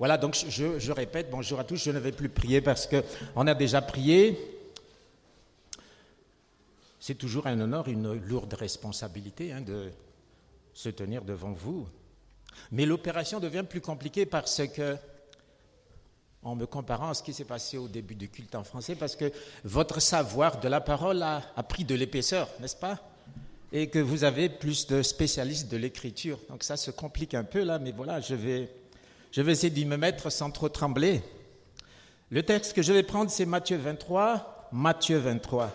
Voilà, donc je, répète, bonjour à tous, je ne vais plus prier parce qu'on a déjà prié. C'est toujours un honneur, une lourde responsabilité hein, de se tenir devant vous. Mais l'opération devient plus compliquée parce que, en me comparant à ce qui s'est passé au début du culte en français, parce que votre savoir de la parole a, a pris de l'épaisseur, n'est-ce pas? Et que vous avez plus de spécialistes de l'écriture. Donc ça se complique un peu là, mais voilà, je vais, je vais essayer d'y me mettre sans trop trembler. Le texte que je vais prendre, c'est Matthieu 23, Matthieu 23,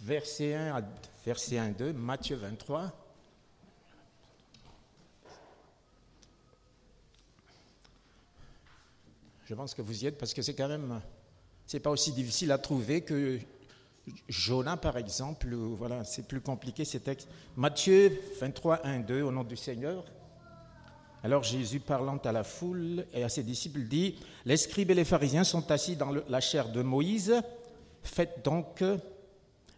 verset 1 à verset 1, 2, Matthieu 23. Je pense que vous y êtes parce que c'est quand même, c'est pas aussi difficile à trouver que Jonas, par exemple. Voilà, c'est plus compliqué ces textes. Matthieu 23, 1, 2, au nom du Seigneur. Alors Jésus, parlant à la foule et à ses disciples, dit Les scribes et les pharisiens sont assis dans la chair de Moïse. Faites donc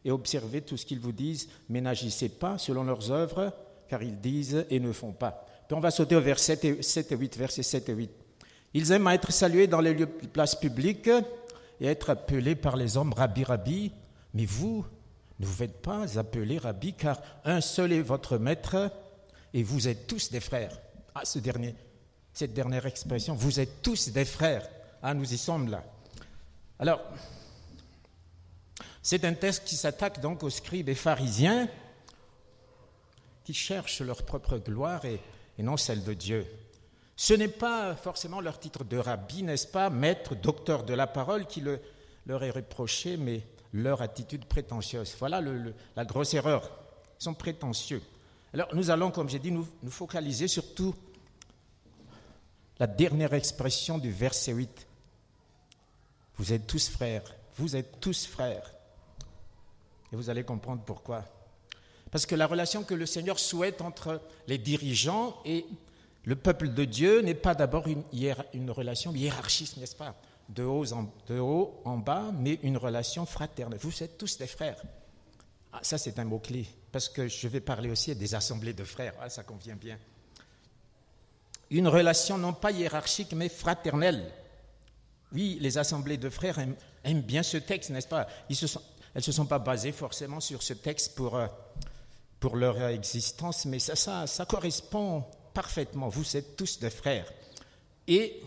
et observez tout ce qu'ils vous disent, mais n'agissez pas selon leurs œuvres, car ils disent et ne font pas. Puis on va sauter au verset 7 et 8, verset 7 et 8. Ils aiment à être salués dans les lieux de place publique et être appelés par les hommes Rabbi Rabbi. Mais vous, ne vous faites pas appeler Rabbi, car un seul est votre maître et vous êtes tous des frères. Ah, ce dernier, cette dernière expression, vous êtes tous des frères. Ah, nous y sommes là. Alors, c'est un texte qui s'attaque donc aux scribes et pharisiens qui cherchent leur propre gloire et, non celle de Dieu. Ce n'est pas forcément leur titre de rabbi, n'est-ce pas, maître, docteur de la parole, qui le, leur est reproché, mais leur attitude prétentieuse. Voilà la grosse erreur. Ils sont prétentieux. Alors nous allons, comme j'ai dit, nous, nous focaliser surtout la dernière expression du verset 8. Vous êtes tous frères, vous êtes tous frères. Et vous allez comprendre pourquoi. Parce que la relation que le Seigneur souhaite entre les dirigeants et le peuple de Dieu n'est pas d'abord une, relation hiérarchiste, n'est-ce pas? De haut, en, de haut en bas, mais une relation fraternelle. Vous êtes tous des frères. Ah, ça, c'est un mot-clé, parce que je vais parler aussi des assemblées de frères. Ah, ça convient bien. Une relation non pas hiérarchique, mais fraternelle. Oui, les assemblées de frères aiment, bien ce texte, n'est-ce pas? Elles ne se sont pas basées forcément sur ce texte pour, euh, pour leur existence, mais ça, ça, ça correspond parfaitement. Vous êtes tous des frères. Et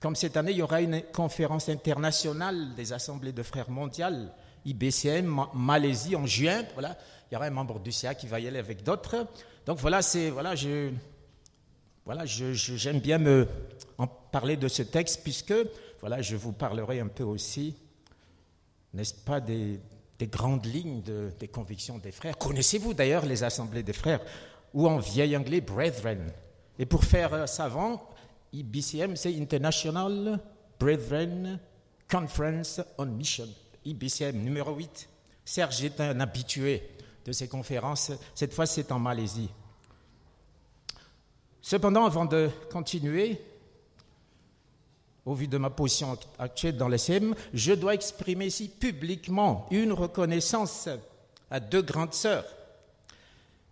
comme cette année, il y aura une conférence internationale des assemblées de frères mondiales, IBCM, Malaisie, en juin. Voilà, il y aura un membre du CA qui va y aller avec d'autres. Donc voilà, c'est voilà, j'aime bien me parler de ce texte puisque voilà, je vous parlerai un peu aussi, n'est-ce pas, des, des grandes lignes de, des convictions des frères. Connaissez-vous d'ailleurs les assemblées des frères ou en vieil anglais brethren? Et pour faire euh, savant, IBCM, c'est International Brethren Conference on Mission, IBCM numéro 8. Serge est un habitué de ces conférences. Cette fois, c'est en Malaisie. Cependant, avant de continuer, au vu de ma position actuelle dans l'SM, je dois exprimer ici publiquement une reconnaissance à deux grandes sœurs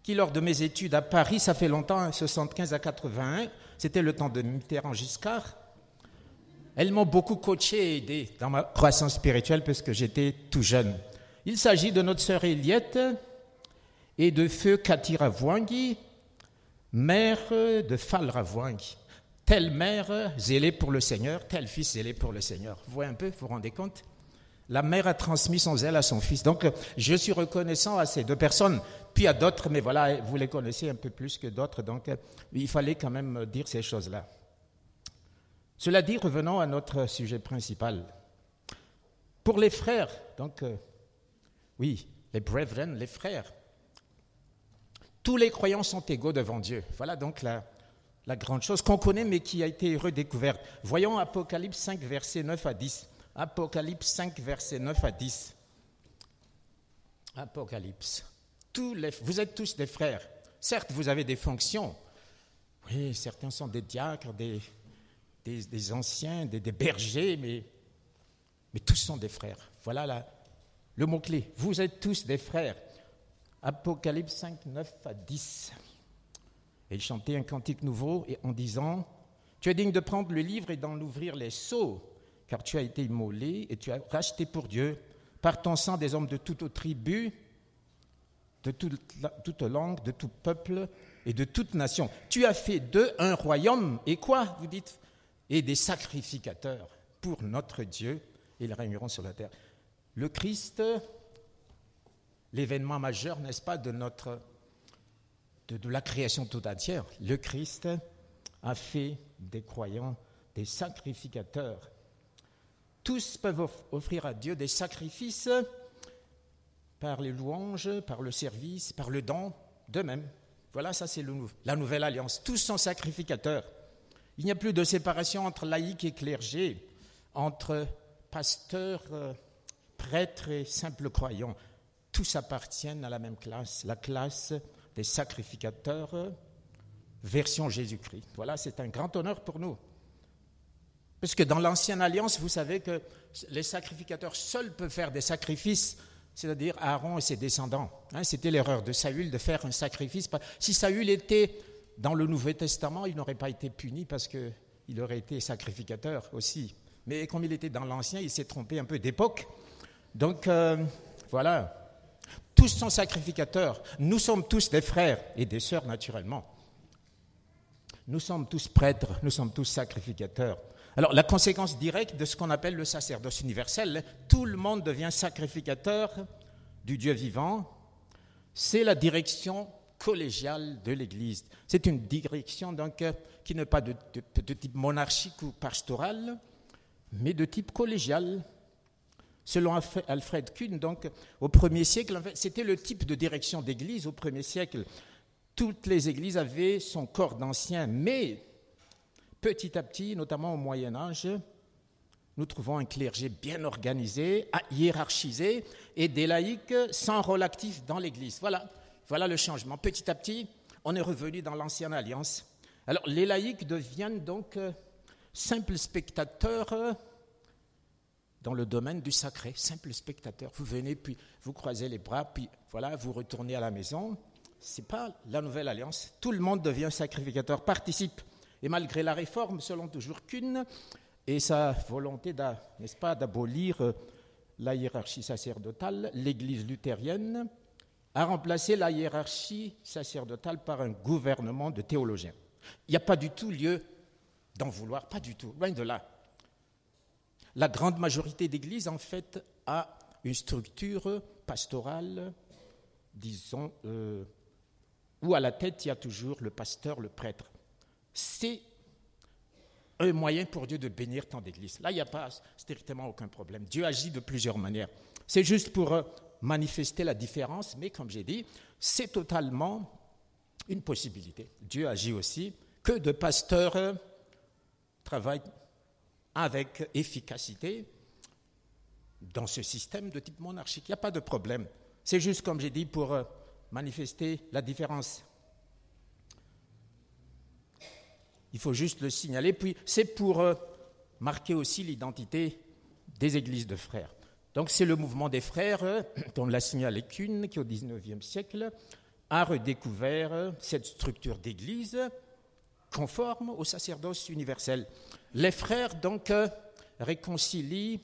qui, lors de mes études à Paris, ça fait longtemps, 75 hein, à 81, c'était le temps de Mitterrand-Giscard, elles m'ont beaucoup coaché et aidé dans ma croissance spirituelle parce que j'étais tout jeune. Il s'agit de notre sœur Eliette et de feu Cathy Ravwangi, mère de Fal Ravwangi. Telle mère zélée pour le Seigneur, tel fils zélé pour le Seigneur. Vous voyez un peu, vous vous rendez compte? La mère a transmis son zèle à son fils. Donc, je suis reconnaissant à ces deux personnes. Puis à d'autres, mais voilà, vous les connaissez un peu plus que d'autres, donc il fallait quand même dire ces choses-là. Cela dit, revenons à notre sujet principal. Pour les frères, donc, euh, oui, les brethren, les frères, tous les croyants sont égaux devant Dieu. Voilà donc la, grande chose qu'on connaît mais qui a été redécouverte. Voyons Apocalypse 5, versets 9 à 10. Apocalypse 5, versets 9 à 10. Apocalypse vous êtes tous des frères. Certes, vous avez des fonctions. Oui, certains sont des diacres, des, des, anciens, des, bergers, mais, tous sont des frères. Voilà le mot-clé. Vous êtes tous des frères. Apocalypse 5, 9 à 10. Et il chantait un cantique nouveau en disant Tu es digne de prendre le livre et d'en ouvrir les sceaux, car tu as été immolé et tu as racheté pour Dieu par ton sang des hommes de toute tribu, de toute, toute langue, de tout peuple et de toute nation. Tu as fait d'eux un royaume et quoi, vous dites Et des sacrificateurs pour notre Dieu, ils régneront sur la terre. Le Christ, l'événement majeur, n'est-ce pas, de notre de, la création tout entière. Le Christ a fait des croyants des sacrificateurs. Tous peuvent offrir à Dieu des sacrifices par les louanges, par le service, par le don d'eux-mêmes. Voilà, ça c'est la nouvelle alliance. Tous sont sacrificateurs. Il n'y a plus de séparation entre laïcs et clergés, entre pasteurs, euh, prêtres et simples croyants. Tous appartiennent à la même classe, la classe des sacrificateurs, version Jésus-Christ. Voilà, c'est un grand honneur pour nous. Parce que dans l'Ancienne Alliance, vous savez que les sacrificateurs seuls peuvent faire des sacrifices, c'est-à-dire Aaron et ses descendants. Hein, c'était l'erreur de Saül de faire un sacrifice. Si Saül était dans le Nouveau Testament, il n'aurait pas été puni parce qu'il aurait été sacrificateur aussi. Mais comme il était dans l'Ancien, il s'est trompé un peu d'époque. Donc euh, voilà, tous sont sacrificateurs. Nous sommes tous des frères et des sœurs, naturellement. Nous sommes tous prêtres, nous sommes tous sacrificateurs. Alors, la conséquence directe de ce qu'on appelle le sacerdoce universel, tout le monde devient sacrificateur du Dieu vivant, c'est la direction collégiale de l'Église. C'est une direction donc qui n'est pas de, de, type monarchique ou pastoral, mais de type collégial. Selon Alfred Kuhn, donc, au premier siècle, c'était le type de direction d'église au premier siècle. Toutes les églises avaient son corps d'anciens, mais petit à petit, notamment au Moyen Âge, nous trouvons un clergé bien organisé, hiérarchisé, et des laïcs sans rôle actif dans l'Église. Voilà, voilà le changement. Petit à petit, on est revenu dans l'ancienne alliance. Alors, les laïcs deviennent donc euh, simples spectateurs dans le domaine du sacré, simple spectateur. Vous venez, puis vous croisez les bras, puis voilà, vous retournez à la maison. Ce n'est pas la nouvelle alliance. Tout le monde devient sacrificateur, participe. Et malgré la réforme, selon toujours qu'une, et sa volonté, n'est-ce pas, d'abolir euh, la hiérarchie sacerdotale, l'Église luthérienne a remplacé la hiérarchie sacerdotale par un gouvernement de théologiens. Il n'y a pas du tout lieu d'en vouloir, pas du tout, loin de là la grande majorité d'églises, en fait, a une structure pastorale, disons, euh, où à la tête, il y a toujours le pasteur, le prêtre. C'est un moyen pour Dieu de bénir tant d'églises. Là, il n'y a pas strictement aucun problème. Dieu agit de plusieurs manières. C'est juste pour euh, manifester la différence, mais comme j'ai dit, c'est totalement une possibilité. Dieu agit aussi que de pasteurs travaillent avec efficacité dans ce système de type monarchique. Il n'y a pas de problème. C'est juste, comme j'ai dit, pour manifester la différence. Il faut juste le signaler. Puis, c'est pour euh, marquer aussi l'identité des églises de frères. Donc, c'est le mouvement des frères, euh, dont l'a signalé qu'une, qui au XIXe siècle a redécouvert cette structure d'église conforme au sacerdoce universel. Les frères, donc, euh, réconcilient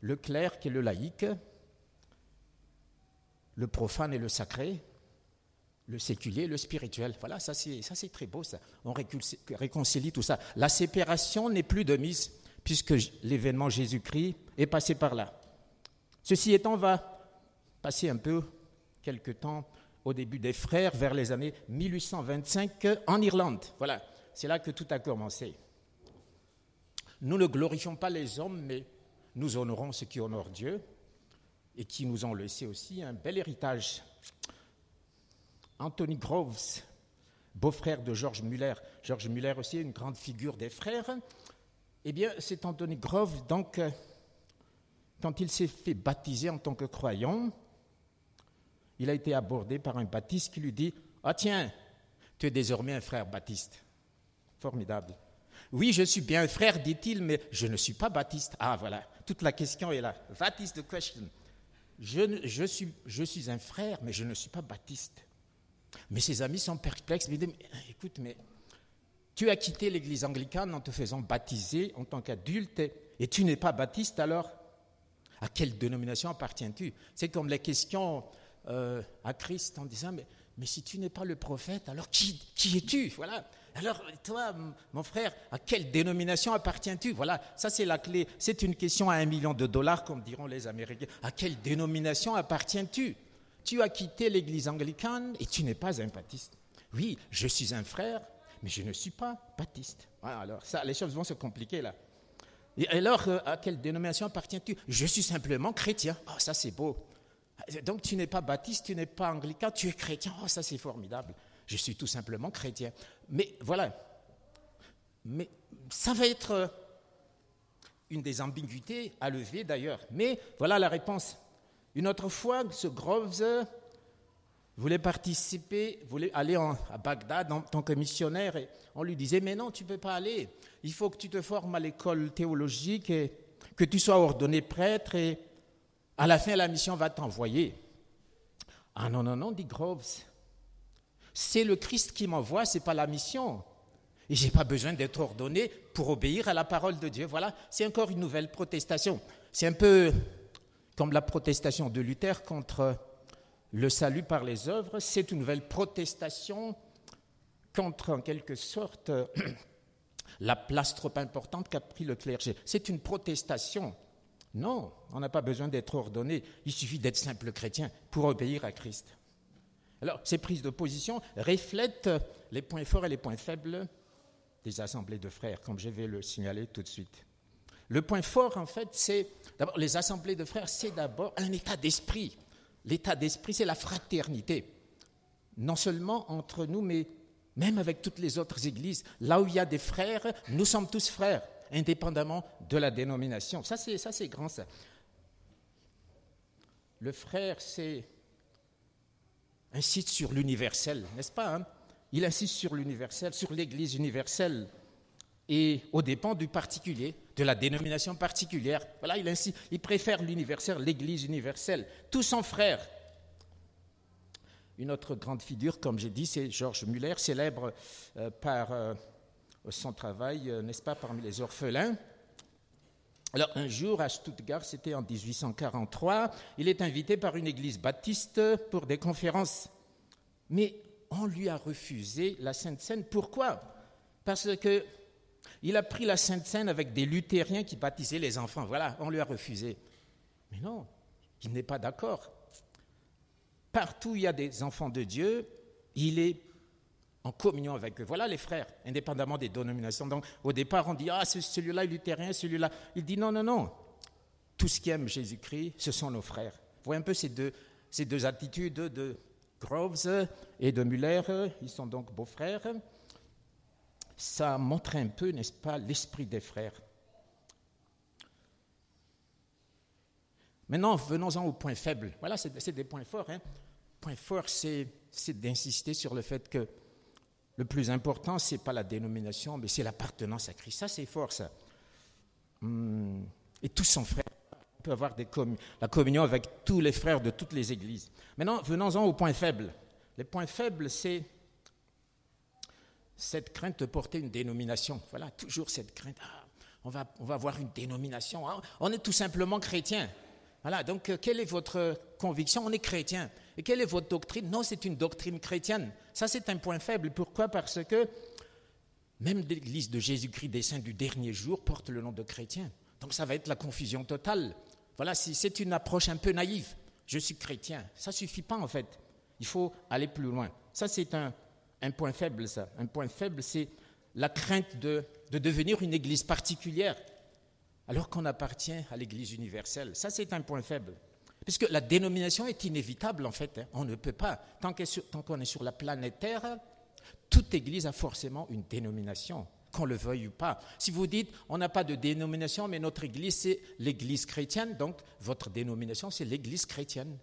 le clerc et le laïque, le profane et le sacré, le séculier et le spirituel. Voilà, ça c'est, très beau. On réconcilie tout ça. La séparation n'est plus de mise, puisque l'événement Jésus-Christ est passé par là. Ceci étant, va passer un peu, quelque temps, au début des frères, vers les années 1825 en Irlande. Voilà, c'est là que tout a commencé. Nous ne glorifions pas les hommes, mais nous honorons ceux qui honorent Dieu et qui nous ont laissé aussi un bel héritage. Anthony Groves, beau-frère de Georges Muller. Georges Muller aussi, une grande figure des frères. Eh bien, c'est Anthony Groves, donc, quand il s'est fait baptiser en tant que croyant, il a été abordé par un baptiste qui lui dit Ah, tiens, tu es désormais un frère baptiste. Formidable. Oui, je suis bien frère, dit-il, mais je ne suis pas baptiste. Ah, voilà, toute la question est là. That is the question. Je, suis, je suis un frère, mais je ne suis pas baptiste. Mais ses amis sont perplexes. Mais, écoute, mais Tu as quitté l'église anglicane en te faisant baptiser en tant qu'adulte et tu n'es pas baptiste alors? À quelle dénomination appartiens-tu? C'est comme les questions euh, à Christ en disant mais, mais si tu n'es pas le prophète, alors qui, qui es-tu? Voilà. Alors, toi, mon frère, à quelle dénomination appartiens-tu? Voilà, ça c'est la clé. C'est une question à un million de dollars, comme diront les Américains. À quelle dénomination appartiens-tu? Tu as quitté l'église anglicane et tu n'es pas un baptiste. Oui, je suis un frère, mais je ne suis pas baptiste. Alors, ça, les choses vont se compliquer là. Et alors, euh, à quelle dénomination appartiens-tu? Je suis simplement chrétien. Oh, ça c'est beau. Donc, tu n'es pas baptiste, tu n'es pas anglican, tu es chrétien. Oh, ça c'est formidable. Je suis tout simplement chrétien. Mais voilà. Mais ça va être euh, une des ambiguïtés à lever d'ailleurs. Mais voilà la réponse. Une autre fois, ce Groves voulait participer, voulait aller à Bagdad en tant que missionnaire. Et on lui disait, mais non, tu ne peux pas aller. Il faut que tu te formes à l'école théologique et que tu sois ordonné prêtre et à la fin, la mission va t'envoyer. Ah non, non, non, dit Groves. C'est le Christ qui m'envoie, ce n'est pas la mission. Et je n'ai pas besoin d'être ordonné pour obéir à la parole de Dieu. Voilà, c'est encore une nouvelle protestation. C'est un peu comme la protestation de Luther contre le salut par les œuvres. C'est une nouvelle protestation contre, en quelque sorte, la place trop importante qu'a pris le clergé. C'est une protestation. Non, on n'a pas besoin d'être ordonné. Il suffit d'être simple chrétien pour obéir à Christ. Alors, ces prises de position reflètent les points forts et les points faibles des assemblées de frères, comme je vais le signaler tout de suite. Le point fort, en fait, c'est d'abord les assemblées de frères, c'est d'abord un état d'esprit. L'état d'esprit, c'est la fraternité. Non seulement entre nous, mais même avec toutes les autres églises. Là où il y a des frères, nous sommes tous frères, indépendamment de la dénomination. Ça, c'est, grand. Le frère, c'est insiste sur l'universel, n'est-ce pas hein? Il insiste sur l'universel, sur l'Église universelle, et au dépend du particulier, de la dénomination particulière. Voilà, il, il préfère l'universel, l'Église universelle. Tous sont frères. Une autre grande figure, comme j'ai dit, c'est Georges Muller, célèbre euh, par euh, son travail, euh, n'est-ce pas, parmi les orphelins. Alors un jour à Stuttgart, c'était en 1843, il est invité par une église baptiste pour des conférences. Mais on lui a refusé la Sainte Seine. Pourquoi? Parce que il a pris la Sainte Seine avec des luthériens qui baptisaient les enfants. Voilà, on lui a refusé. Mais non, il n'est pas d'accord. Partout où il y a des enfants de Dieu, il est en communion avec eux. Voilà les frères, indépendamment des dénominations. Donc au départ, on dit, ah, celui-là est luthérien, celui-là. Il dit, non, non, non. Tous ceux qui aiment Jésus-Christ, ce sont nos frères. Vous voyez un peu ces deux, ces deux attitudes de Groves et de Muller. Ils sont donc beaux-frères. Ça montre un peu, n'est-ce pas, l'esprit des frères. Maintenant, venons-en au point faible. Voilà, c'est des points forts. Hein. Point fort, c'est d'insister sur le fait que le plus important, ce n'est pas la dénomination, mais c'est l'appartenance à Christ. Ça, c'est fort, ça. Hmm. Et tous sont frères. On peut avoir la communion avec tous les frères de toutes les églises. Maintenant, venons-en au point faible. Les points faibles, c'est cette crainte de porter une dénomination. Voilà, toujours cette crainte. Ah, on, va, on va avoir une dénomination. Ah, on est tout simplement chrétien. Voilà, donc euh, quelle est votre conviction? On est chrétien. Et quelle est votre doctrine? Non, c'est une doctrine chrétienne. Ça, c'est un point faible. Pourquoi? Parce que même l'Église de Jésus-Christ des saints du dernier jour porte le nom de chrétien. Donc ça va être la confusion totale. Voilà, c'est une approche un peu naïve. Je suis chrétien. Ça suffit pas en fait. Il faut aller plus loin. Ça, c'est un, point faible, ça. Un point faible, c'est la crainte de devenir une Église particulière alors qu'on appartient à l'Église universelle. Ça, c'est un point faible. Puisque la dénomination est inévitable, en fait. Hein. On ne peut pas. Tant qu'on est sur la planète Terre, toute Église a forcément une dénomination, qu'on le veuille ou pas. Si vous dites, on n'a pas de dénomination, mais notre Église, c'est l'Église chrétienne, donc votre dénomination, c'est l'Église chrétienne.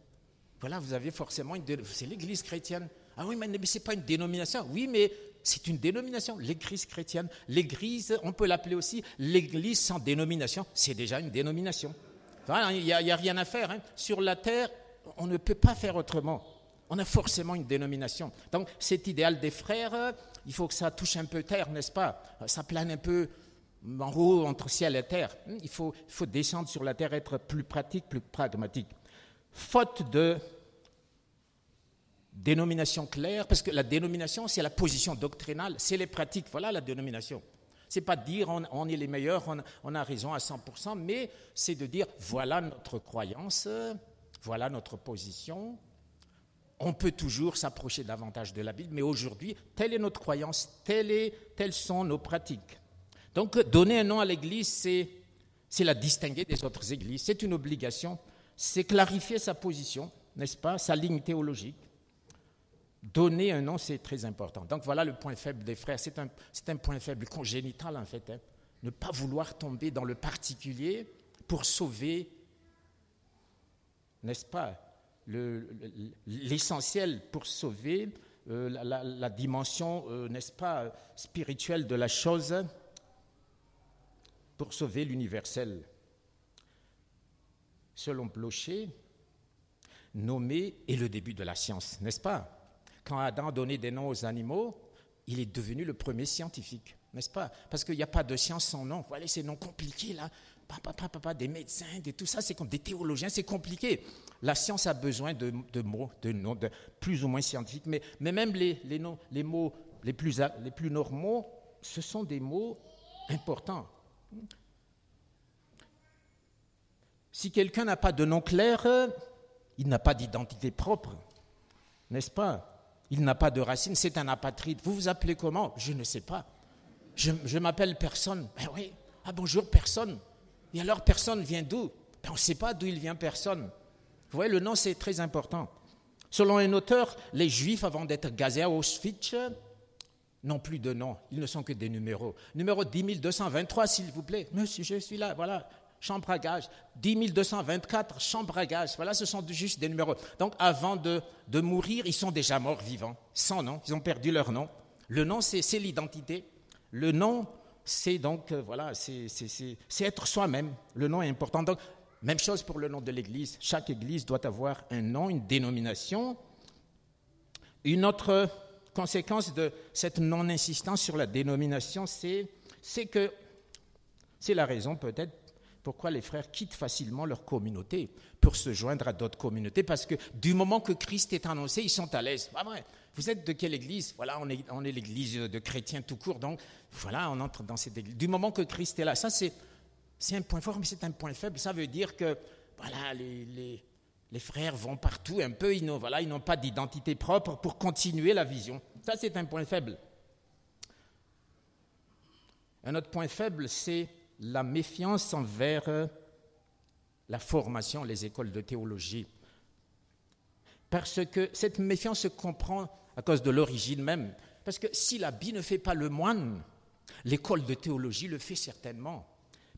Voilà, vous avez forcément une c'est l'Église chrétienne. Ah oui, mais, ce n'est pas une dénomination. Oui, mais c'est une dénomination, l'Église chrétienne. L'Église, on peut l'appeler aussi l'Église sans dénomination. C'est déjà une dénomination. Il n'y a, rien à faire. Hein. Sur la terre, on ne peut pas faire autrement. on a forcément une dénomination. Donc cet idéal des frères, il faut que ça touche un peu terre, n'est-ce pas? Ça plane un peu en haut entre ciel et terre. Il faut descendre sur la terre, être plus pratique, plus pragmatique. Faute de dénomination claire, parce que la dénomination, c'est la position doctrinale, c'est les pratiques, voilà la dénomination. C'est pas dire on, est les meilleurs, on, a raison à 100%, mais c'est de dire voilà notre croyance, voilà notre position. On peut toujours s'approcher davantage de la Bible, mais aujourd'hui, telle est notre croyance, telles sont nos pratiques. Donc, donner un nom à l'Église, c'est la distinguer des autres églises. C'est une obligation, c'est clarifier sa position, n'est-ce pas, sa ligne théologique. Donner un nom, c'est très important. Donc voilà le point faible des frères. C'est un, point faible congénital, en fait. Hein. Ne pas vouloir tomber dans le particulier pour sauver, n'est-ce pas, l'essentiel pour sauver euh, la, dimension, euh, n'est-ce pas, spirituelle de la chose, pour sauver l'universel. Selon Blocher, nommer est le début de la science, n'est-ce pas? Quand Adam donné des noms aux animaux, il est devenu le premier scientifique, n'est-ce pas? Parce qu'il n'y a pas de science sans nom. Voilà ces noms compliqués là, papa, papa, des médecins, des, tout ça, c'est comme des théologiens, c'est compliqué. La science a besoin de, mots, de noms, de plus ou moins scientifiques, mais, même les, mots les plus, les plus normaux, ce sont des mots importants. Si quelqu'un n'a pas de nom clair, il n'a pas d'identité propre, n'est-ce pas? Il n'a pas de racines, c'est un apatride. Vous vous appelez comment? Je ne sais pas. Je, m'appelle personne. Ben oui. Ah bonjour, personne. Et alors, personne vient d'où? Ben, On ne sait pas d'où il vient, personne. Vous voyez, le nom, c'est très important. Selon un auteur, les Juifs, avant d'être gazés à Auschwitz, n'ont plus de nom. Ils ne sont que des numéros. Numéro 10 223, s'il vous plaît. Monsieur, je suis là. Voilà chambre à gage. 10 224, chambre à gage. Voilà, ce sont juste des numéros. Donc, avant de, de mourir, ils sont déjà morts vivants, sans nom. Ils ont perdu leur nom. Le nom, c'est l'identité. Le nom, c'est donc, euh, voilà, c'est être soi-même. Le nom est important. Donc, même chose pour le nom de l'Église. Chaque Église doit avoir un nom, une dénomination. Une autre conséquence de cette non-insistance sur la dénomination, c'est que c'est la raison peut-être pourquoi les frères quittent facilement leur communauté pour se joindre à d'autres communautés Parce que du moment que Christ est annoncé, ils sont à l'aise. Vous êtes de quelle église? Voilà, on est, l'église de chrétiens tout court, donc voilà, on entre dans cette église. Du moment que Christ est là, ça c'est, un point fort, mais c'est un point faible. Ça veut dire que voilà, les, frères vont partout un peu, ils n'ont, ils n'ont pas d'identité propre pour continuer la vision. Ça c'est un point faible. Un autre point faible, c'est la méfiance envers la formation, les écoles de théologie. Parce que cette méfiance se comprend à cause de l'origine même. Parce que si l'habit ne fait pas le moine, l'école de théologie le fait certainement.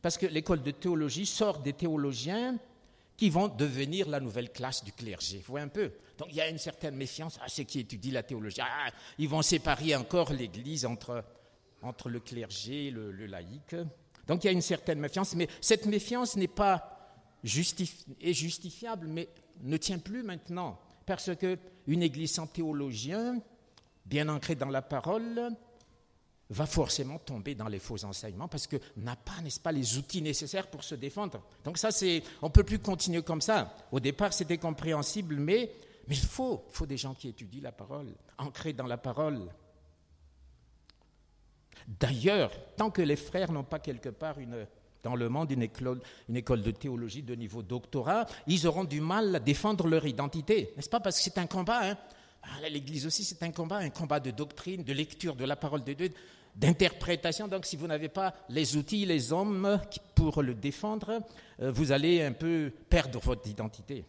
Parce que l'école de théologie sort des théologiens qui vont devenir la nouvelle classe du clergé. Vous voyez un peu? Donc il y a une certaine méfiance à ceux qui étudient la théologie. Ah, ils vont séparer encore l'Église entre, entre le clergé et le, le laïc. Donc il y a une certaine méfiance, mais cette méfiance n'est pas justifiable, mais ne tient plus maintenant, parce qu'une église sans théologien, bien ancrée dans la parole, va forcément tomber dans les faux enseignements parce que n'a pas, n'est-ce pas, les outils nécessaires pour se défendre. Donc ça, c'est, on ne peut plus continuer comme ça. Au départ, c'était compréhensible, mais, il faut, il faut des gens qui étudient la parole, ancrés dans la parole. D'ailleurs, tant que les frères n'ont pas quelque part dans le monde une école, de théologie de niveau doctorat, ils auront du mal à défendre leur identité, n'est-ce pas? Parce que c'est un combat. Hein ah, L'Église aussi, c'est un combat, un combat de doctrine, de lecture de la parole de Dieu, d'interprétation. Donc, si vous n'avez pas les outils, les hommes pour le défendre, euh, vous allez un peu perdre votre identité.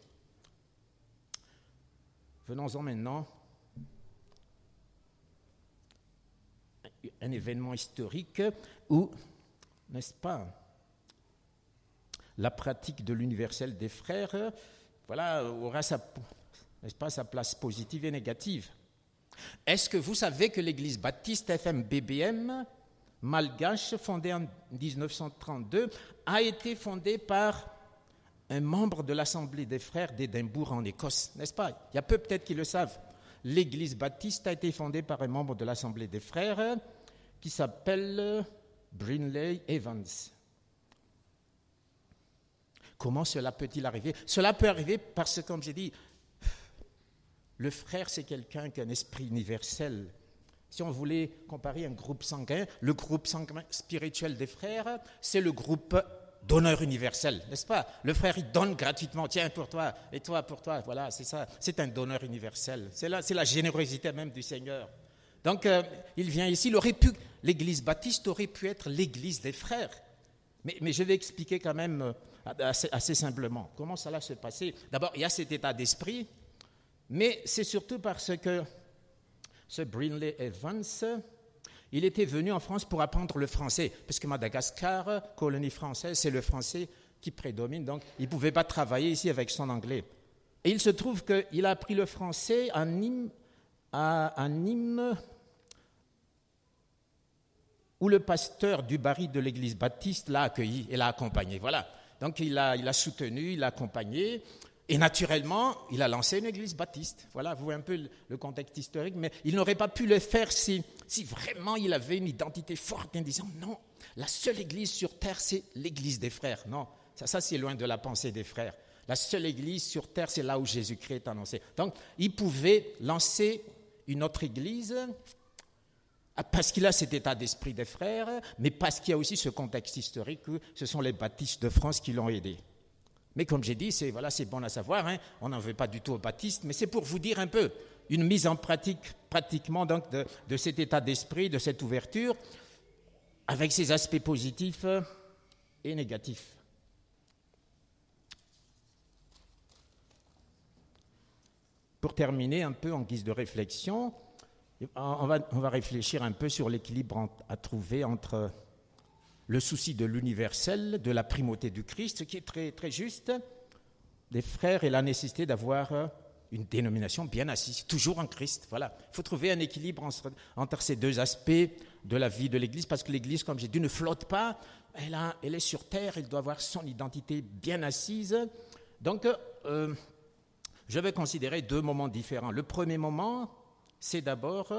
Venons-en maintenant un événement historique où, n'est-ce pas, la pratique de l'universel des frères voilà, aura sa, n'est-ce pas, sa place positive et négative. Est-ce que vous savez que l'église baptiste FMBBM, malgache, fondée en 1932, a été fondée par un membre de l'Assemblée des frères d'Édimbourg en Écosse, n'est-ce pas? Il y a peu peut-être qui le savent. L'Église baptiste a été fondée par un membre de l'Assemblée des frères qui s'appelle Brinley Evans. Comment cela peut-il arriver? Cela peut arriver parce que, comme j'ai dit, le frère, c'est quelqu'un qui a un esprit universel. Si on voulait comparer un groupe sanguin, le groupe sanguin spirituel des frères, c'est le groupe donneur universel, n'est-ce pas? Le frère, il donne gratuitement, tiens, pour toi, et toi, pour toi, voilà, c'est ça, c'est un donneur universel. C'est la, générosité même du Seigneur. Donc, euh, il vient ici, l'église baptiste aurait pu être l'église des frères. Mais, je vais expliquer quand même euh, assez, simplement comment cela se passait. D'abord, il y a cet état d'esprit, mais c'est surtout parce que ce Brinley Evans, il était venu en France pour apprendre le français, parce que Madagascar, colonie française, c'est le français qui prédomine, donc il ne pouvait pas travailler ici avec son anglais. Et il se trouve qu'il a appris le français à Nîmes, à, où le pasteur du Barry de l'église baptiste l'a accueilli et l'a accompagné. Voilà. Donc il l'a a soutenu, il l'a accompagné. Et naturellement, il a lancé une église baptiste. Voilà, vous voyez un peu le contexte historique, mais il n'aurait pas pu le faire si, vraiment il avait une identité forte en disant non, la seule église sur terre, c'est l'église des frères. Non, ça, ça c'est loin de la pensée des frères. La seule église sur terre, c'est là où Jésus-Christ est annoncé. Donc, il pouvait lancer une autre église parce qu'il a cet état d'esprit des frères, mais parce qu'il y a aussi ce contexte historique que ce sont les baptistes de France qui l'ont aidé. Mais comme j'ai dit, c'est voilà, bon à savoir, hein. on n'en veut pas du tout aux baptistes, mais c'est pour vous dire un peu une mise en pratique pratiquement donc, de, de cet état d'esprit, de cette ouverture, avec ses aspects positifs et négatifs. Pour terminer un peu en guise de réflexion, on va, on va réfléchir un peu sur l'équilibre à trouver entre le souci de l'universel, de la primauté du Christ, qui est très, très juste, des frères et la nécessité d'avoir une dénomination bien assise, toujours en Christ. Voilà. Il faut trouver un équilibre entre, ces deux aspects de la vie de l'Église, parce que l'Église, comme j'ai dit, ne flotte pas, elle, est sur terre, elle doit avoir son identité bien assise. Donc, euh, je vais considérer deux moments différents. Le premier moment, c'est d'abord,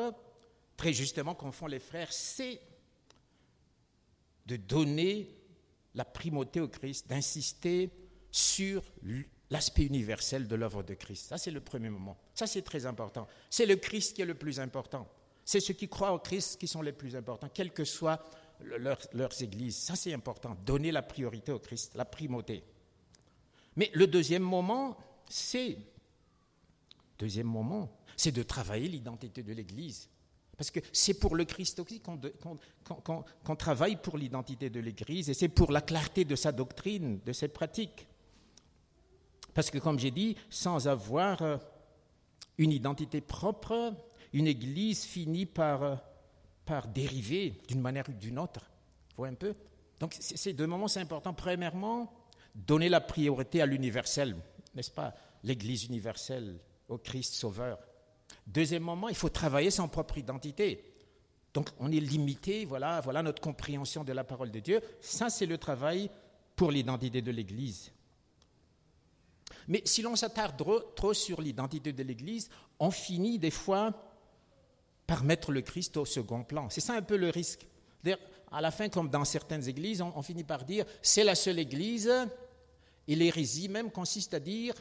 très justement, qu'on font les frères, c'est de donner la primauté au Christ, d'insister sur l'aspect universel de l'œuvre de Christ. Ça, c'est le premier moment. Ça, c'est très important. C'est le Christ qui est le plus important. C'est ceux qui croient au Christ qui sont les plus importants, quelles que soient leurs églises. Ça, c'est important. Donner la priorité au Christ, la primauté. Mais le deuxième moment, c'est deuxième moment, c'est de travailler l'identité de l'Église. Parce que c'est pour le Christ aussi qu'on travaille pour l'identité de l'Église et c'est pour la clarté de sa doctrine, de ses pratiques. Parce que, comme j'ai dit, sans avoir euh, une identité propre, une Église finit par, euh, par dériver d'une manière ou d'une autre. Vous voyez un peu? Donc, ces deux moments, c'est important. Premièrement, donner la priorité à l'universel, n'est-ce pas? L'Église universelle, au Christ Sauveur. Deuxièmement, il faut travailler son propre identité. Donc on est limité, voilà, voilà notre compréhension de la parole de Dieu. Ça, c'est le travail pour l'identité de l'Église. Mais si l'on s'attarde trop, sur l'identité de l'Église, on finit des fois par mettre le Christ au second plan. C'est ça un peu le risque. À la fin, comme dans certaines églises, on finit par dire c'est la seule Église, et l'hérésie même consiste à dire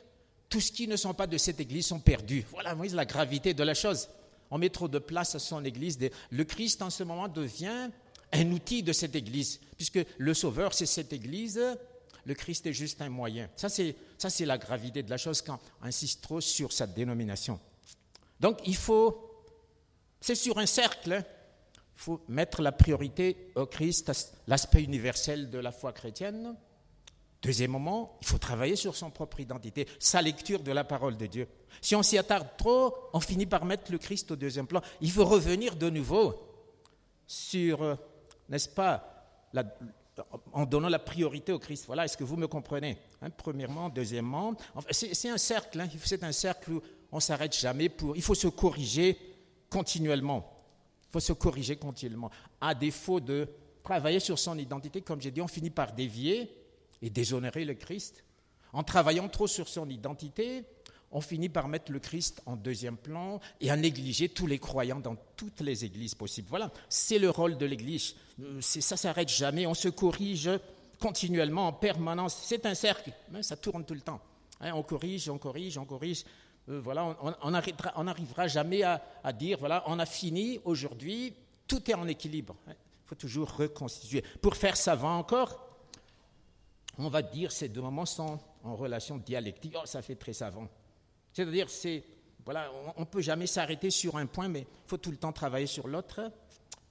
tous ceux qui ne sont pas de cette église sont perdus. Voilà, voyez la gravité de la chose. On met trop de place à son église. Le Christ, en ce moment, devient un outil de cette église, puisque le Sauveur, c'est cette église. Le Christ est juste un moyen. Ça, c'est, ça, c'est la gravité de la chose quand on insiste trop sur sa dénomination. Donc, il faut, c'est sur un cercle, hein. il faut mettre la priorité au Christ, l'aspect universel de la foi chrétienne, Deuxièmement, il faut travailler sur son propre identité, sa lecture de la parole de Dieu. Si on s'y attarde trop, on finit par mettre le Christ au deuxième plan. Il faut revenir de nouveau sur, euh, n'est-ce pas, en donnant la priorité au Christ. Voilà, est-ce que vous me comprenez hein, Premièrement, deuxièmement, c'est un cercle, hein. c'est un cercle où on ne s'arrête jamais. Il faut se corriger continuellement. Il faut se corriger continuellement. À défaut de travailler sur son identité, comme j'ai dit, on finit par dévier et déshonorer le Christ, En travaillant trop sur son identité, on finit par mettre le Christ en deuxième plan et à négliger tous les croyants dans toutes les églises possibles. Voilà, c'est le rôle de l'Église. Euh, ça s'arrête jamais, on se corrige continuellement, en permanence. C'est un cercle, hein, ça tourne tout le temps. Hein, on corrige, on corrige, on corrige. Euh, voilà, on n'arrivera jamais à, dire, voilà, on a fini aujourd'hui, tout est en équilibre. Il hein. faut toujours reconstituer. Pour faire savant encore, on va dire ces deux moments sont en relation dialectique. Oh, ça fait très savant. C'est-à-dire, c'est, voilà, on ne peut jamais s'arrêter sur un point, mais il faut tout le temps travailler sur l'autre,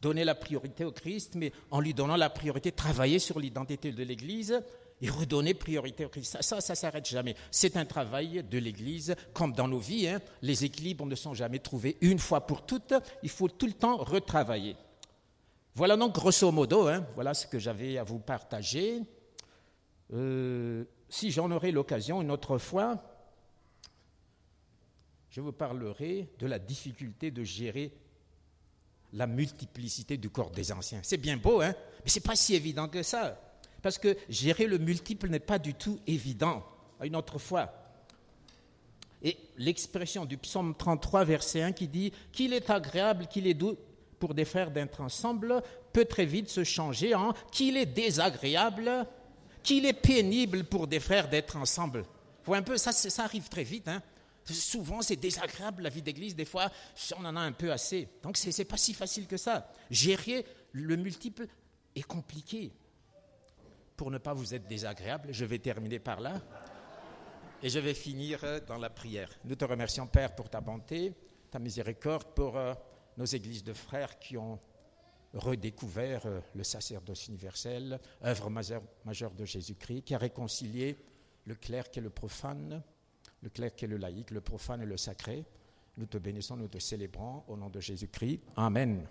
donner la priorité au Christ, mais en lui donnant la priorité, travailler sur l'identité de l'Église et redonner priorité au Christ. Ça, ça ne s'arrête jamais. C'est un travail de l'Église, comme dans nos vies. Hein. les équilibres ne sont jamais trouvés une fois pour toutes. Il faut tout le temps retravailler. Voilà donc grosso modo, hein, voilà ce que j'avais à vous partager. Euh, si j'en aurai l'occasion une autre fois, je vous parlerai de la difficulté de gérer la multiplicité du corps des anciens. C'est bien beau, hein mais ce n'est pas si évident que ça. Parce que gérer le multiple n'est pas du tout évident. Une autre fois. Et l'expression du psaume 33, verset 1 qui dit Qu'il est agréable, qu'il est doux pour des frères d'être ensemble, peut très vite se changer en Qu'il est désagréable, qu'il est pénible pour des frères d'être ensemble. Faut un peu, ça, ça arrive très vite. Hein Souvent, c'est désagréable la vie d'église. Des fois, on en a un peu assez. Donc, ce n'est pas si facile que ça. Gérer le multiple est compliqué. Pour ne pas vous être désagréable, je vais terminer par là. Et je vais finir dans la prière. Nous te remercions, Père, pour ta bonté, ta miséricorde, pour euh, nos églises de frères qui ont redécouvert euh, le sacerdoce universel, œuvre majeure de Jésus-Christ, qui a réconcilié le clerc et le profane le clerc et le laïc, le profane et le sacré. Nous te bénissons, nous te célébrons au nom de Jésus-Christ. Amen.